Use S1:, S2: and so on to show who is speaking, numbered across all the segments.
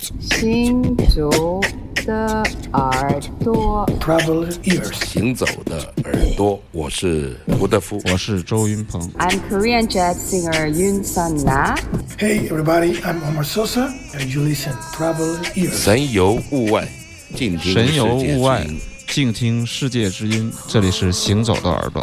S1: 行走的耳朵
S2: ，Traveling ears，
S3: 行走的耳朵，我是胡德夫，
S4: 我是周云鹏。
S1: I'm Korean jazz singer Yun Sun Na.
S2: Hey everybody, I'm Omar Sosa, and you listen Traveling ears。
S3: 神游物外，静听
S4: 神游物外，静听世界之音。这里是行走的耳朵。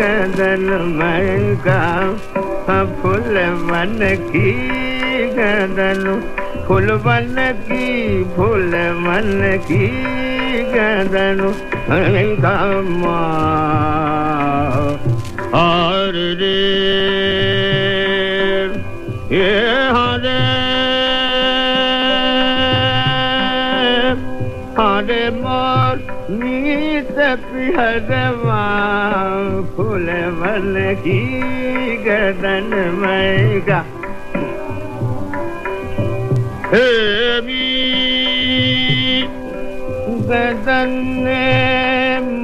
S5: गदन महँगा हाँ, फूल बन की गदन फूल बन की, फूल बन की गदन महँगा माँ, और रे, ये हाँ हरे हरे हाँ मोर नी पिहरवा फूल मन की गदन मैगा। गदन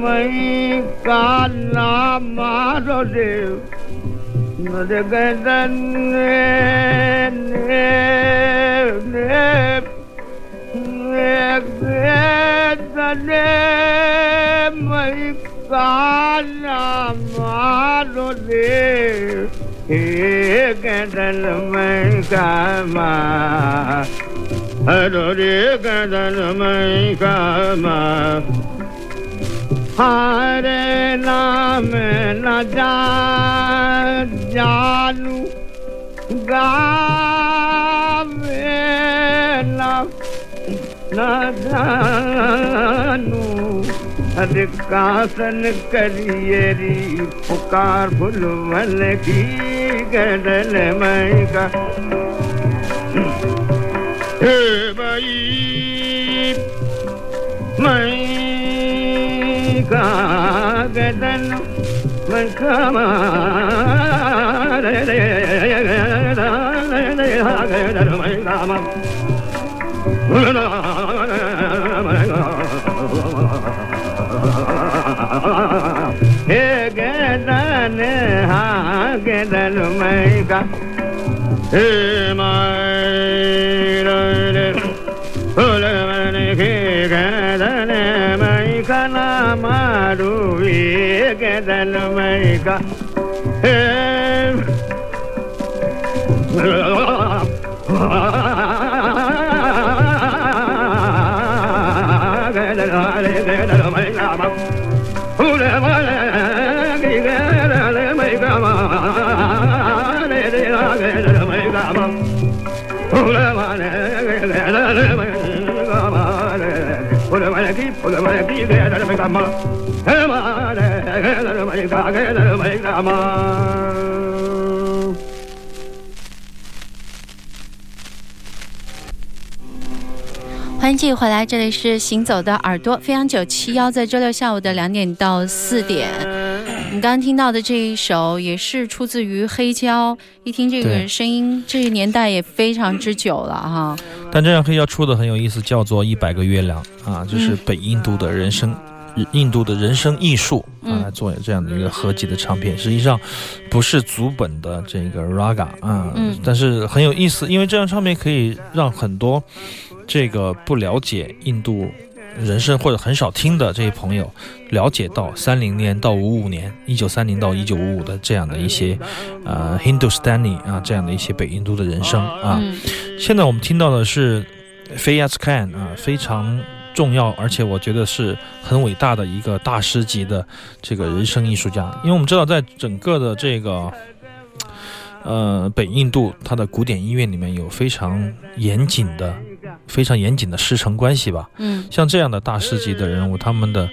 S5: मई काला मारो देव। गदन mai kana maro de he gadal mai kama haro de gadal mai kama hare naam na ja jalu gave na जानू हर कासन करियरी पुकार भुलवन की गदन मैं का हे गदन हाँ गदन मैं हे मे फुल मन के गदन मैं का ना मारू ये गदन मैं हे
S6: 欢迎继续回来，这里是行走的耳朵飞扬九七幺，在周六下午的两点到四点。你刚刚听到的这一首也是出自于黑胶，一听这个声音，这个年代也非常之久了哈。
S7: 但这张黑胶出的很有意思，叫做《一百个月亮》啊，就是北印度的人生。印度的人生艺术啊，来做这样的一个合集的唱片，实际上不是祖本的这个 raga 啊，但是很有意思，因为这张唱片可以让很多这个不了解印度人生或者很少听的这些朋友了解到三零年到五五年，一九三零到一九五五的这样的一些呃 Hindustani 啊这样的一些北印度的人生啊。现在我们听到的是 Fayaz Khan 啊，非常。重要，而且我觉得是很伟大的一个大师级的这个人生艺术家。因为我们知道，在整个的这个呃北印度，它的古典音乐里面有非常严谨的、非常严谨的师承关系吧。
S6: 嗯，
S7: 像这样的大师级的人物，他们的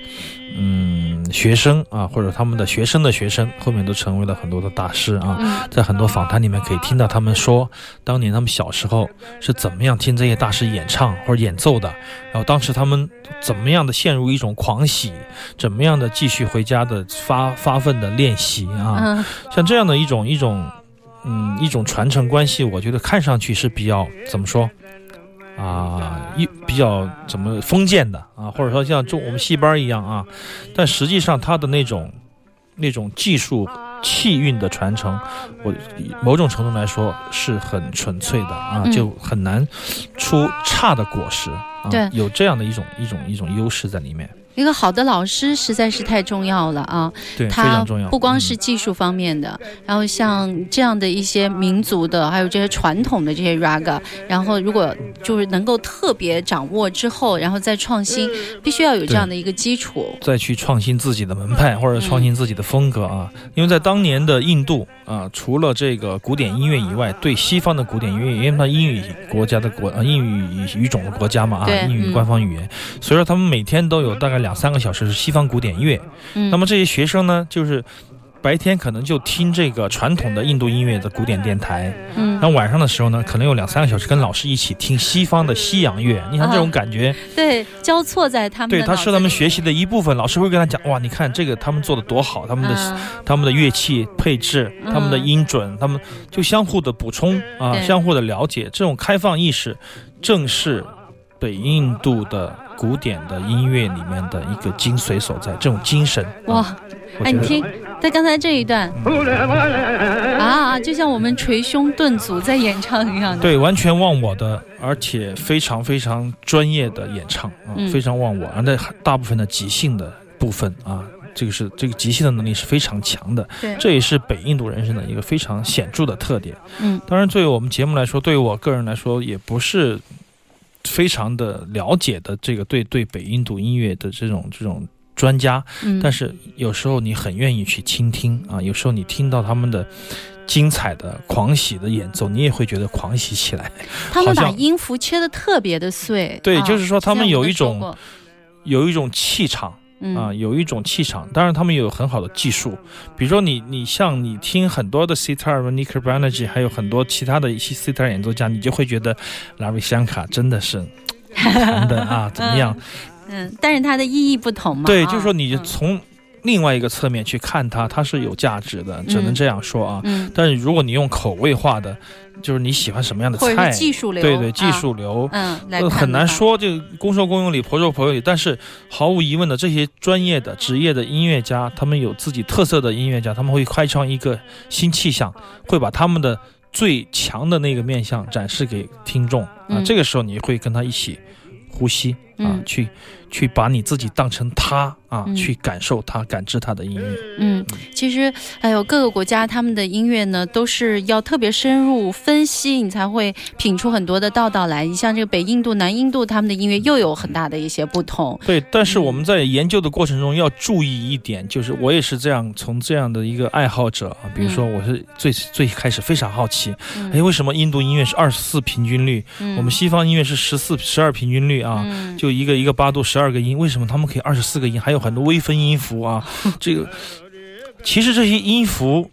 S7: 嗯学生啊，或者他们的学生的学生，后面都成为了很多的大师啊。
S6: 嗯
S7: 在很多访谈里面可以听到他们说，当年他们小时候是怎么样听这些大师演唱或者演奏的，然后当时他们怎么样的陷入一种狂喜，怎么样的继续回家的发发奋的练习啊，
S6: 嗯
S7: 像这样的一种一种，嗯，一种传承关系，我觉得看上去是比较怎么说啊，一比较怎么封建的啊，或者说像中我们戏班儿一样啊，但实际上它的那种那种技术气韵的传承，我某种程度来说是很纯粹的啊，
S6: 嗯。
S7: 就很难出差的果实。啊
S6: 对。
S7: 有这样的一种一种一种优势在里面，
S6: 一个好的老师实在是太重要了啊！
S7: 对，非
S6: 它
S7: 常重要。
S6: 不光
S7: 嗯
S6: 是技术方面的，然后像这样的一些民族的，还有这些传统的这些 raga，然后如果就是能够特别掌握之后，然后再创新，必须要有这样的一个基础。
S7: 再去创新自己的门派或者创新自己的风格啊，因为在当年的印度啊，除了这个古典音乐以外，对西方的古典音乐，因为它英语国家的国啊英语语种的国家嘛啊，英语
S6: 嗯
S7: 官方语言，所以说他们每天都有大概两三个小时是西方古典乐。
S6: 嗯，
S7: 那么这些学生呢，就是。白天可能就听这个传统的印度音乐的古典电台，
S6: 嗯
S7: 然后晚上的时候呢，可能有两三个小时跟老师一起听西方的西洋乐。你看这种感觉，
S6: 对交错在他们
S7: 对，它
S6: 脑子
S7: 是他们学习的一部分。老师会跟他讲，哇，你看这个他们做的多好，他们的、
S6: 嗯
S7: 他们的乐器配置，
S6: 嗯
S7: 他们的音准，他们就相互的补充啊，相互的了解。这种开放意识，正是北印度的古典的音乐里面的一个精髓所在。这种精神，
S6: 哇哎，你听，在刚才这一段啊，就像我们捶胸顿足在演唱一样的。
S7: 对，完全忘我的，而且非常非常专业的演唱啊，
S6: 嗯
S7: 非常忘我，而那大部分的即兴的部分啊，这个是这个即兴的能力是非常强的，
S6: 对
S7: 这也是北印度人生的一个非常显著的特点。
S6: 嗯，
S7: 当然，对于我们节目来说，对于我个人来说，也不是非常的了解的这个对对北印度音乐的这种这种专家，
S6: 嗯，
S7: 但是有时候你很愿意去倾听啊，有时候你听到他们的精彩的狂喜的演奏，你也会觉得狂喜起来。
S6: 他们把音符切的特别的碎。
S7: 对
S6: 啊
S7: 就是说他们有一种有一种气场
S6: 嗯
S7: 啊，有一种气场。当然，他们有很好的技术，比如说你你像你听很多的 sitar、n i k b a n e r g y 还有很多其他的一些 sitar 演奏家，你就会觉得拉维香卡真的是 弹的啊怎么样？
S6: 嗯，但是它的意义不同嘛。
S7: 对，
S6: 啊
S7: 就是说你
S6: 嗯
S7: 从另外一个侧面去看它，它是有价值的，只能
S6: 嗯
S7: 这样说啊。
S6: 嗯，
S7: 但是如果你用口味化的，就是你喜欢什么样的菜，
S6: 技术流，
S7: 对对，技
S6: 啊
S7: 术流。
S6: 嗯，
S7: 很难。说，这个公说公有理，婆说婆有理。但是毫无疑问的，这些专业的、职业的音乐家，他们有自己特色的音乐家，他们会开创一个新气象，会把他们的最强的那个面相展示给听众啊。
S6: 嗯
S7: 这个时候，你会跟他一起呼吸啊，
S6: 嗯
S7: 去去把你自己当成他啊，
S6: 嗯
S7: 去感受他、感知他的音乐。
S6: 嗯，其实还有各个国家他们的音乐呢，都是要特别深入分析，你才会品出很多的道道来。你像这个北印度、南印度，他们的音乐又有很大的一些不同。
S7: 对，但是
S6: 嗯
S7: 我们在研究的过程中要注意一点，就是我也是这样，从这样的一个爱好者啊，比如说我是最最开始非常好奇，
S6: 嗯
S7: 哎，为什么印度音乐是二十四平均律，
S6: 嗯
S7: 我们西方音乐是十四、十二平均律啊？
S6: 嗯
S7: 就一个一个八度十二个音，为什么他们可以二十四个音，还有很多微分音符啊？这个其实这些音符，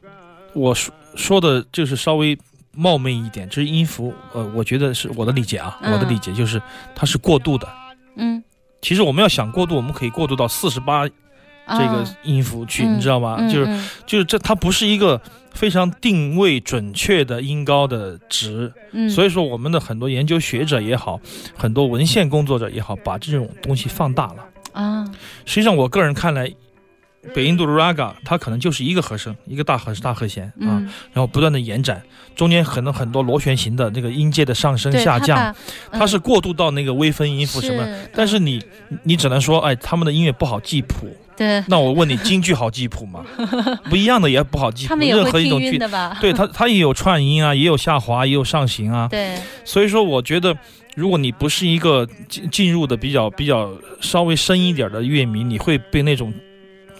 S7: 我说说的就是稍微冒昧一点，这些音符，呃，我觉得是我的理解啊，
S6: 嗯
S7: 我的理解就是它是过渡的。
S6: 嗯，
S7: 其实我们要想过渡，我们可以过渡到四十八这个
S6: 啊
S7: 音符去，
S6: 嗯
S7: 你知道吗？
S6: 嗯
S7: 就是
S6: 嗯
S7: 就是这，它不是一个非常定位准确的音高的值，
S6: 嗯，
S7: 所以说我们的很多研究学者也好，很多文献工作者也好，把这种东西放大了。
S6: 啊，
S7: 实际上，我个人看来，北印度的 raga 它可能就是一个和声，一个大和大和弦啊，
S6: 嗯，
S7: 然后不断的延展，中间可能很多螺旋形的那个音阶的上升下降，，
S6: 它
S7: 是过渡到那个微分音符什么。
S6: 是
S7: 但是你你只能说，哎，他们的音乐不好记谱。
S6: 对，
S7: 那我问你，京剧好记谱吗？不一样的也不好记谱，
S6: 他们也
S7: 任何
S6: 会听
S7: 一种剧，
S6: 的吧？
S7: 对它它也有串音啊，也有下滑，也有上行啊。
S6: 对，
S7: 所以说，我觉得如果你不是一个进进入的比较比较稍微深一点的乐迷，你会被那种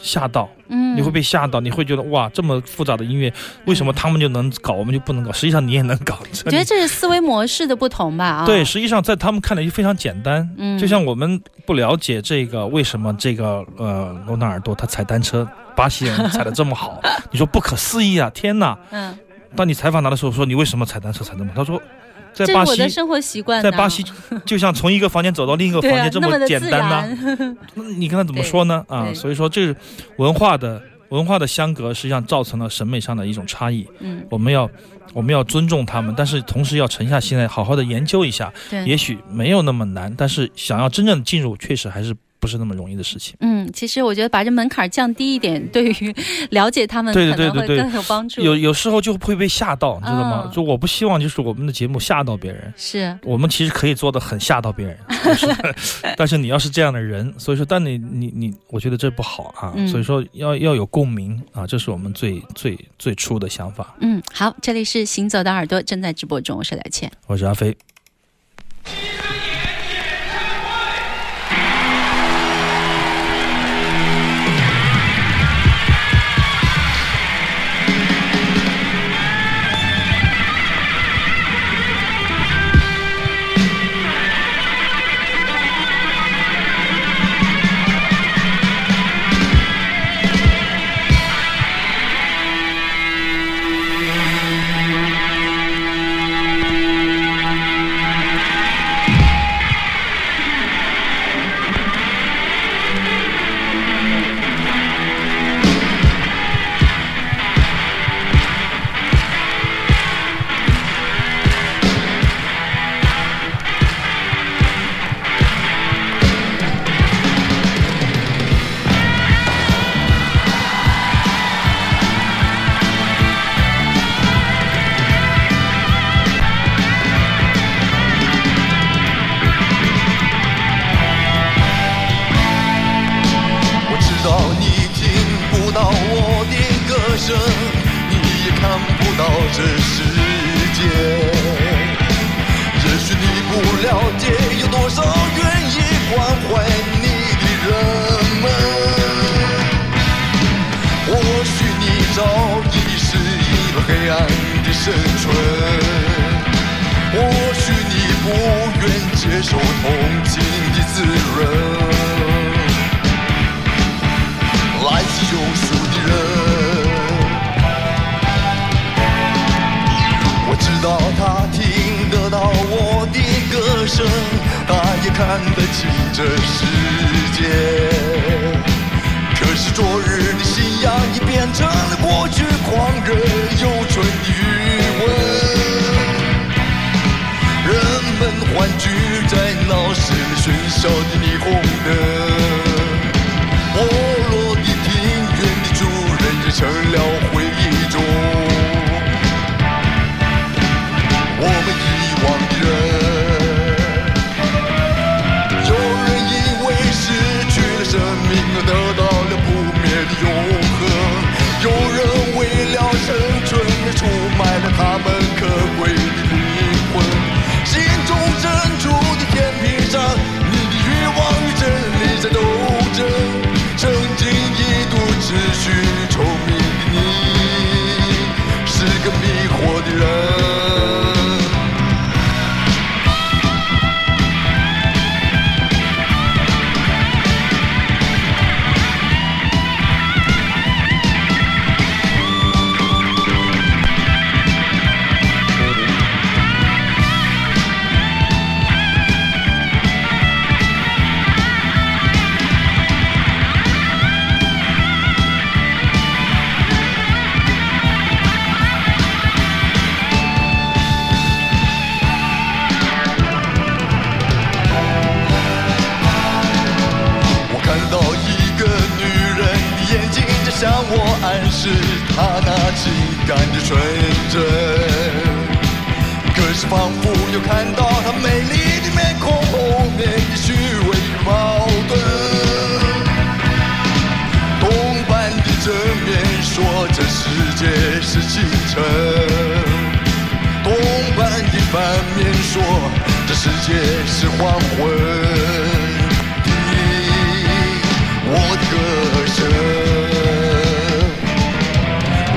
S7: 吓到，
S6: 嗯，
S7: 你会被吓到，你会觉得哇，这么复杂的音乐，为什么他们就能搞，我们就不能搞？实际上你也能搞。
S6: 我觉得这是思维模式的不同吧？啊，
S7: 对，实际上在他们看来就非常简单。
S6: 嗯
S7: 就像我们不了解这个为什么这个呃罗纳尔多他踩单车，巴西人踩的这么好，你说不可思议啊！天哪！
S6: 嗯，
S7: 当你采访他的时候，说你为什么踩单车踩那么好？他说，在巴西
S6: 我的，生活习惯。
S7: 在巴西 就像从一个房间走到另一个房间，这
S6: 么
S7: 简单呐、
S6: 然。
S7: 那你跟他怎么说呢？啊，所以说这是文化的文化的相隔，实际上造成了审美上的一种差异。
S6: 嗯，
S7: 我们要我们要尊重他们，但是同时要沉下心来，好好的研究一下。
S6: 对，
S7: 也许没有那么难，但是想要真正的进入，确实还是不是那么容易的事情。
S6: 嗯，其实我觉得把这门槛降低一点，对于了解他们
S7: 对
S6: 可能会
S7: 对对对对
S6: 更有帮助。
S7: 有有时候就会被吓到，你知道吗？
S6: 嗯
S7: 就我不希望就是我们的节目吓到别人。
S6: 是，
S7: 我们其实可以做的很吓到别人，但是 但是你要是这样的人，所以说，但你你你，我觉得这不好啊。
S6: 嗯
S7: 所以说要要有共鸣啊，这是我们最最最初的想法。
S6: 嗯，好，这里是行走的耳朵正在直播中，我是来倩。
S7: 我是阿飞。
S8: 这世界。也许你不了解有多少愿意关怀你的人们。或许你早已是一个黑暗的生存，或许你不愿接受同情的滋润。来自救赎道他听得到我的歌声，他也看得清这世界。可是昨日的信仰已变成了过去狂热又蠢的余温。人们欢聚在闹市里喧嚣的霓虹灯。皆是黄昏，我的歌声。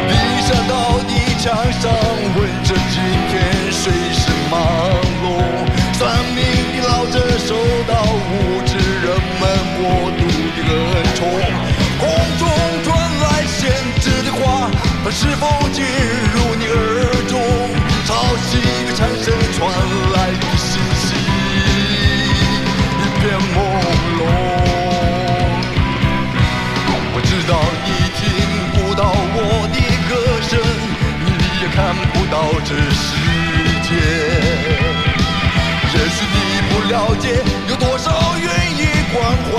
S8: 地下道的墙上问着今天谁是忙碌，算命的老者受到无知人们莫度的恩宠。空中传来闲置的花，它是否进入你耳中？潮汐的产生，传。看不到这世界。也许你不了解，有多少愿意关怀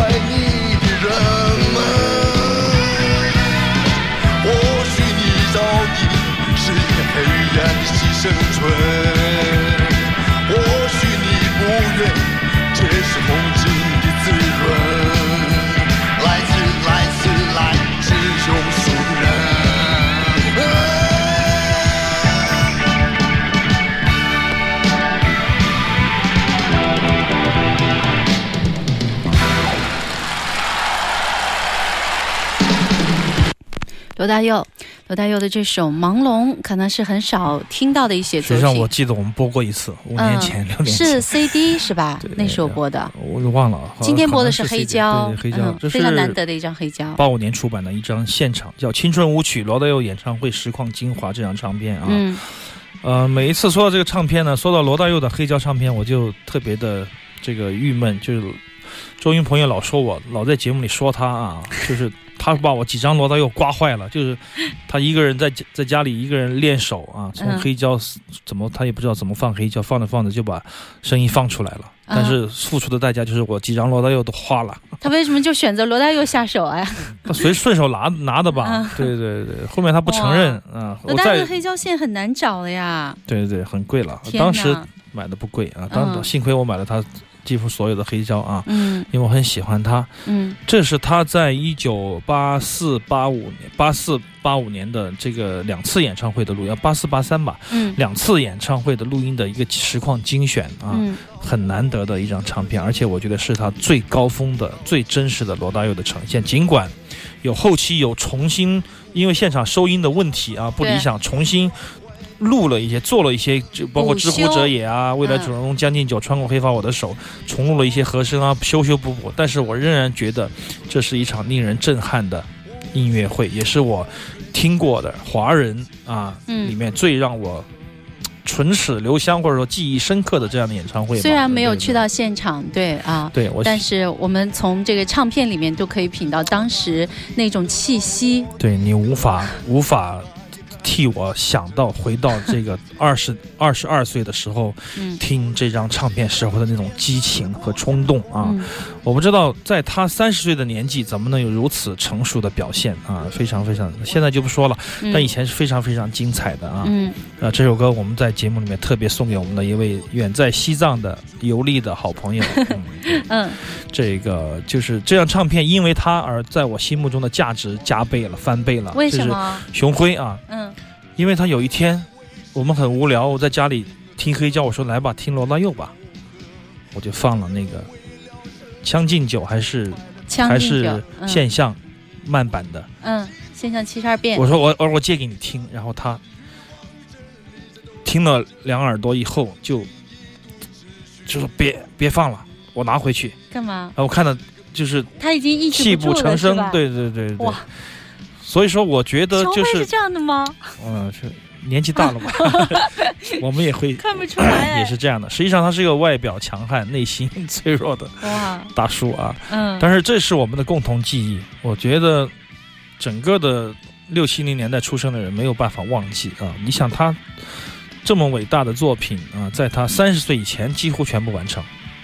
S6: 罗大佑，罗大佑的这首《朦胧》可能是很少听到的一些作
S7: 实际上我。记得我们播过一次，五年前、六年前
S6: 是 CD 是吧
S7: 对？
S6: 那时候播的。
S7: 我都忘了。
S6: 今天播的
S7: 是
S6: 黑胶，
S7: 对对黑胶，
S6: 嗯非常难得的一张黑胶。
S7: 八五年出版的一张现场叫《青春舞曲》罗大佑演唱会实况精华这张唱片啊。
S6: 嗯
S7: 呃，每一次说到这个唱片呢，说到罗大佑的黑胶唱片，我就特别的这个郁闷，就是周云朋友老说我，老在节目里说他啊，就是他把我几张罗大佑刮坏了，就是他一个人在在家里一个人练手啊，从
S6: 嗯
S7: 黑胶怎么他也不知道怎么放黑胶，放着放着就把声音放出来了，
S6: 嗯
S7: 但是付出的代价就是我几张罗大佑都花了。
S6: 他为什么就选择罗大佑下手啊？
S7: 他随顺手拿拿的吧
S6: 嗯？
S7: 对对对，后面他不承认啊。
S6: 罗大佑黑胶线很难找的呀。
S7: 对对对，很贵了。当时买的不贵啊，当
S6: 嗯
S7: 幸亏我买了他几乎所有的黑胶啊，
S6: 嗯
S7: 因为我很喜欢他。
S6: 嗯
S7: 这是他在一九八四八五年、八四八五年的这个两次演唱会的录音，八四八三吧，
S6: 嗯
S7: 两次演唱会的录音的一个实况精选啊，
S6: 嗯
S7: 很难得的一张唱片，而且我觉得是他最高峰的、最真实的罗大佑的呈现。尽管有后期有重新因为现场收音的问题啊不理想，重新。录了一些，做了一些，就包括《知乎者也》啊，未来主人公《将进酒》穿过黑发我的手，重录了一些和声啊，修修补补。但是我仍然觉得这是一场令人震撼的音乐会，也是我听过的华人啊、
S6: 嗯
S7: 里面最让我唇齿留香或者说记忆深刻的这样的演唱会。
S6: 虽然没有去
S7: 到，
S6: 到现场，对啊，
S7: 对我
S6: 但是我们从这个唱片里面都可以品到当时那种气息。
S7: 对你无法无法替我想到回到这个二十二十二岁的时候
S6: 嗯
S7: 听这张唱片时候的那种激情和冲动啊！
S6: 嗯
S7: 我不知道在他三十岁的年纪怎么能有如此成熟的表现啊！非常非常，现在就不说了，
S6: 嗯
S7: 但以前是非常非常精彩的啊！
S6: 嗯
S7: 啊，这首歌我们在节目里面特别送给我们的一位远在西藏的游历的好朋友。嗯，
S6: 嗯
S7: 这个就是这张唱片，因为他而在我心目中的价值加倍了，翻倍了。
S6: 为什
S7: 就是
S6: 么？
S7: 熊辉啊，
S6: 嗯
S7: 因为他有一天我们很无聊，我在家里听黑胶，我说来吧，听罗大佑吧，我就放了那个《将进酒》还是还是
S6: 嗯
S7: 现象慢版的，
S6: 嗯，现象七十二变
S7: 我。说我我说我借给你听，然后他听了两耳朵以后就就说别别放了，我拿回去。
S6: 干嘛？
S7: 然后我看到就是
S6: 他已经
S7: 泣
S6: 不
S7: 成声，对对对对
S6: 哇。
S7: 所以说，我觉得就是
S6: 是这样的吗？
S7: 嗯，是年纪大了嘛，我们也会
S6: 看不出来，
S7: 也是这样的。实际上，他是一个外表强悍、内心脆弱的，大叔啊。
S6: 嗯，
S7: 但是这是我们的共同记忆，我觉得整个的六七零年代出生的人没有办法忘记啊。你想他这么伟大的作品啊，在他三十岁以前几乎全部完成。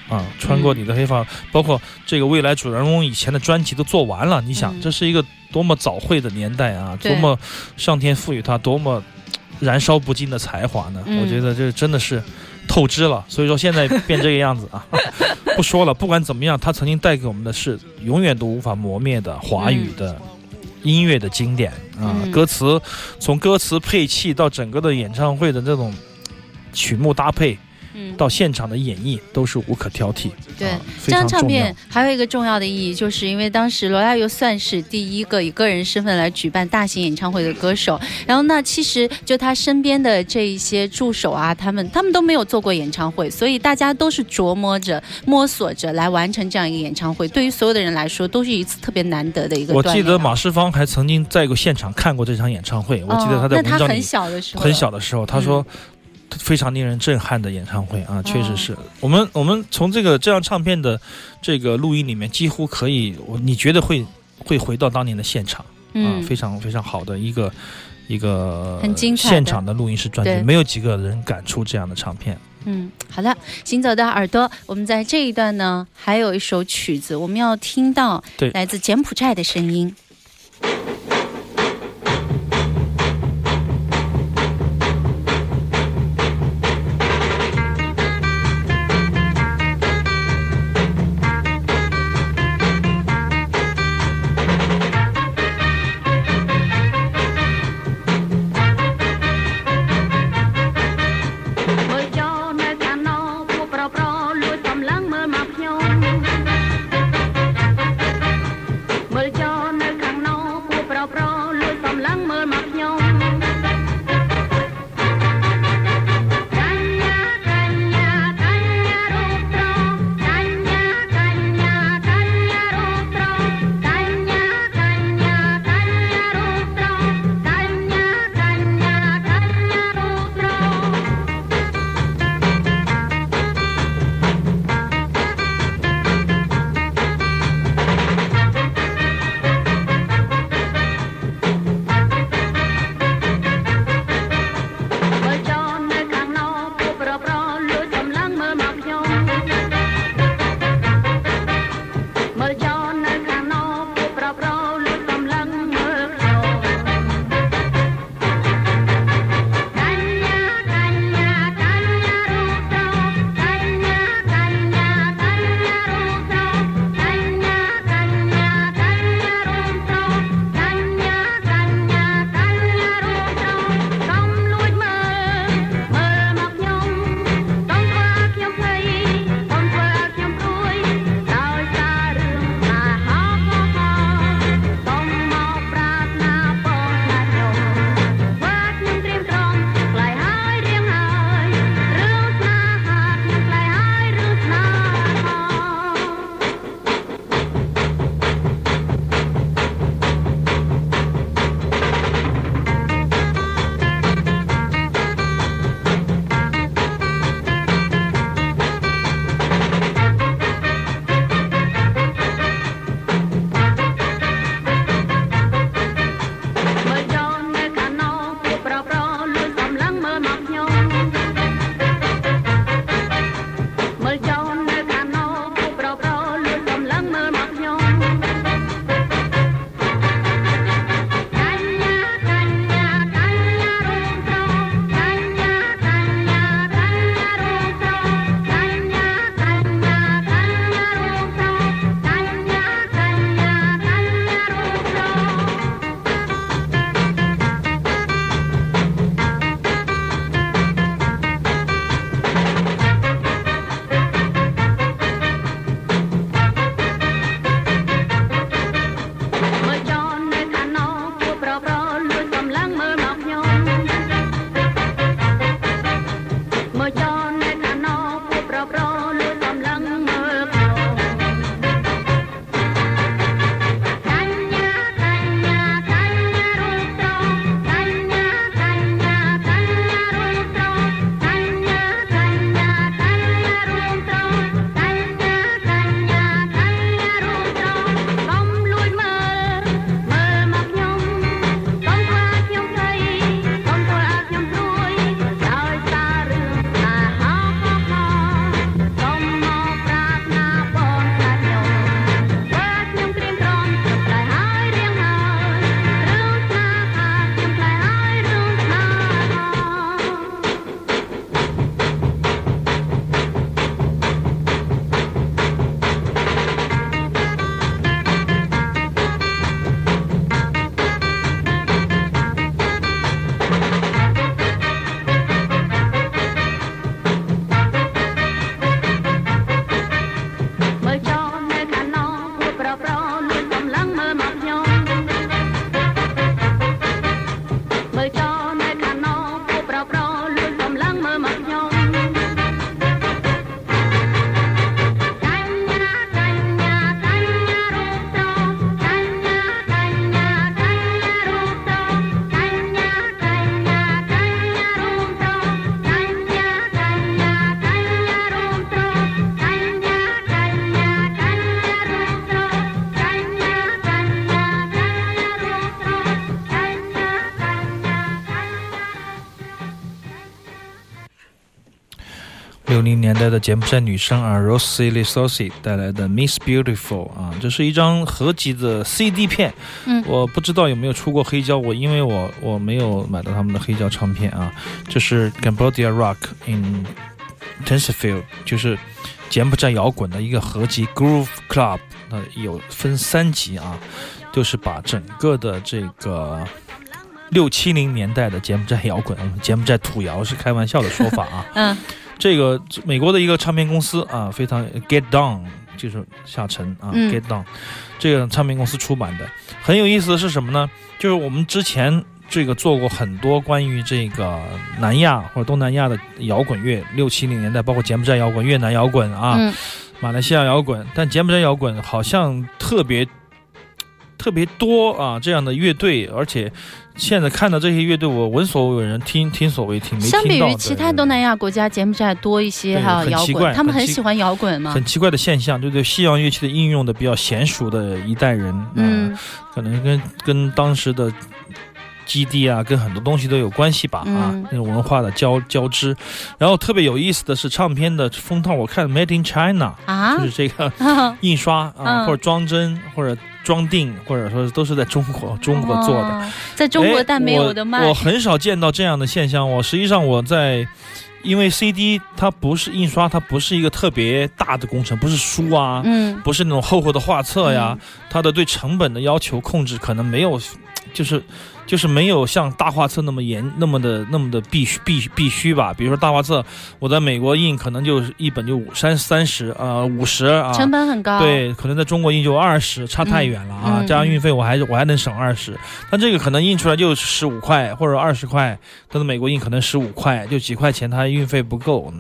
S7: 啊，穿过你的黑发，包括这个未来主人公以前的专辑都做完了。你想，
S6: 嗯
S7: 这是一个多么早慧的年代啊，多么上天赋予他多么燃烧不尽的才华呢？
S6: 嗯
S7: 我觉得这真的是透支了。所以说现在变这个样子啊，不说了。不管怎么样，他曾经带给我们的是永远都无法磨灭的华语的音乐的经典啊。
S6: 嗯
S7: 歌词从歌词配器到整个的演唱会的这种曲目搭配。
S6: 嗯，
S7: 到现场的演绎都是无可挑剔。
S6: 对
S7: 啊、
S6: 这张唱片还有一个重要的意义，就是因为当时罗大佑算是第一个以个人身份来举办大型演唱会的歌手。然后那，其实就他身边的这一些助手啊，他们他们都没有做过演唱会，所以大家都是琢磨着、摸索着来完成这样一个演唱会。对于所有的人来说，都是一次特别难得的一个
S7: 我。记得马世芳还曾经在过现场看过这场演唱会，我记得他在
S6: 他很
S7: 文章里
S6: 小的时候，
S7: 很小的时候，他
S6: 嗯
S7: 说。非常令人震撼的演唱会啊，确实
S6: 哦
S7: 是我们我们从这个这张唱片的这个录音里面，几乎可以，我你觉得会会回到当年的现场。啊，
S6: 嗯，
S7: 非常非常好的一个一个
S6: 很精彩的
S7: 现场的录音室专辑，没有几个人敢出这样的唱片。
S6: 嗯，好的，行走的耳朵，我们在这一段呢，还有一首曲子，我们要听到
S7: 对
S6: 来自柬埔寨的声音。
S7: 的柬埔寨女生啊，Rosie l i s o s i 带来的《Miss Beautiful》啊，这是一张合集的 CD 片。
S6: 嗯
S7: 我不知道有没有出过黑胶，我因为我我没有买到他们的黑胶唱片啊。这是 Cambodia Rock in Tensifield，就是柬埔寨摇滚的一个合集 Groove Club，那有分三集啊，就是把整个的这个。六七零年代的柬埔寨摇滚，我们柬埔寨土摇是开玩笑的说法啊。
S6: 嗯
S7: 这个美国的一个唱片公司啊，非常 Get Down 就是下沉啊、
S6: 嗯
S7: g e t Down 这个唱片公司出版的。很有意思的是什么呢？就是我们之前这个做过很多关于这个南亚或者东南亚的摇滚乐，六七零年代，包括柬埔寨摇滚、越南摇滚啊、
S6: 嗯
S7: 马来西亚摇滚，但柬埔寨摇滚好像特别特别多啊这样的乐队，而且现在看到这些乐队，我闻所未闻，听听所未听，没
S6: 相比于其他东南亚国家，柬埔寨多一些，哈摇滚，他们
S7: 很
S6: 喜欢摇滚嘛
S7: 很。奇怪的现象，就对？西洋乐器的应用的比较娴熟的一代人，
S6: 嗯。
S7: 呃，可能跟跟当时的基地啊，跟很多东西都有关系吧，啊
S6: 嗯，
S7: 那种文化的交交织。然后特别有意思的是，唱片的封套，我看 Made in China，、
S6: 啊？
S7: 就是这个 印刷啊，
S6: 嗯。
S7: 或者装帧，或者装订，或者说都是在中国中国做的。
S6: 哦在中国
S7: 哎
S6: 但没有的卖
S7: 我。我很少见到这样的现象。我实际上我在，因为 CD 它不是印刷，它不是一个特别大的工程，不是书啊，
S6: 嗯
S7: 不是那种厚厚的画册呀，它的对成本的要求控制可能没有，就是就是没有像大画册那么严，那么的那么的必须必必须吧。比如说大画册，我在美国印可能就是一本就五三三十啊五十啊，
S6: 成本很高。，
S7: 对，可能在中国印就二十，差太远了啊！
S6: 嗯
S7: 加上运费，我还我还能省二十，但这个可能印出来就十五块或者二十块，但是美国印可能十五块，就几块钱，它运费不够。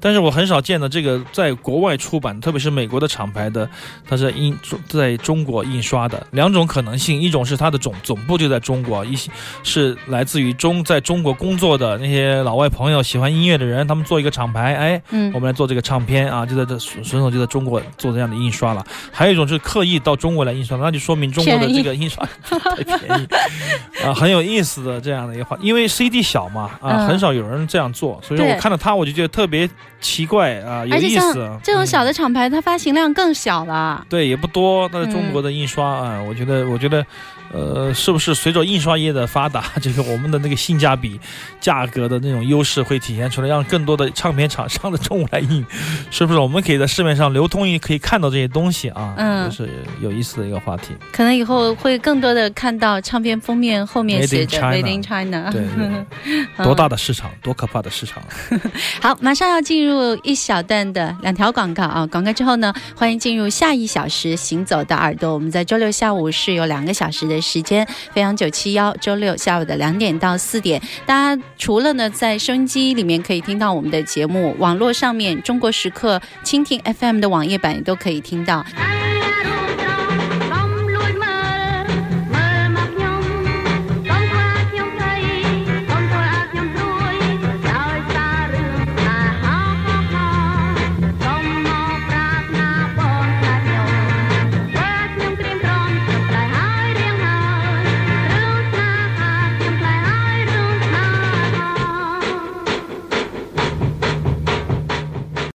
S7: 嗯但是我很少见到这个在国外出版，特别是美国的厂牌的，它是印在中国印刷的。两种可能性，一种是它的总总部就在中国，一些是来自于中在中国工作的那些老外朋友，喜欢音乐的人，他们做一个厂牌，哎，
S6: 嗯
S7: 我们来做这个唱片啊，就在这顺顺手就在中国做这样的印刷了。还有一种是刻意到中国来印刷，那就说明中国的这个印刷太便宜 啊，很有意思的这样的一个话，因为 CD 小嘛啊，
S6: 嗯
S7: 很少有人这样做，所以我看到它我就觉得特别奇怪啊，有
S6: 而且像
S7: 意思。
S6: 这种小
S7: 嗯
S6: 的厂牌，它发行量更小了。
S7: 对，也不多。但是中
S6: 嗯
S7: 国的印刷啊，我觉得，我觉得，呃，是不是随着印刷业的发达，这个我们的那个性价比、价格的那种优势会体现出来，让更多的唱片厂商的中午来印，是不是？我们可以在市面上流通，也可以看到这些东西啊，
S6: 嗯
S7: 就是有意思的一个话题。
S6: 可能以后会更多的看到唱片封面后面写
S7: in
S6: 着
S7: China
S6: “Made in China”。
S7: 对对 多大的市场，多可怕的市场！
S6: 好，马上要进入一小段的两条广告啊！广告之后呢，欢迎进入下一小时行走的耳朵。我们在周六下午是有两个小时的时间，飞扬九七幺，周六下午的两点到四点。大家除了呢在收音机里面可以听到我们的节目，网络上面中国时刻、蜻蜓 FM 的网页版也都可以听到。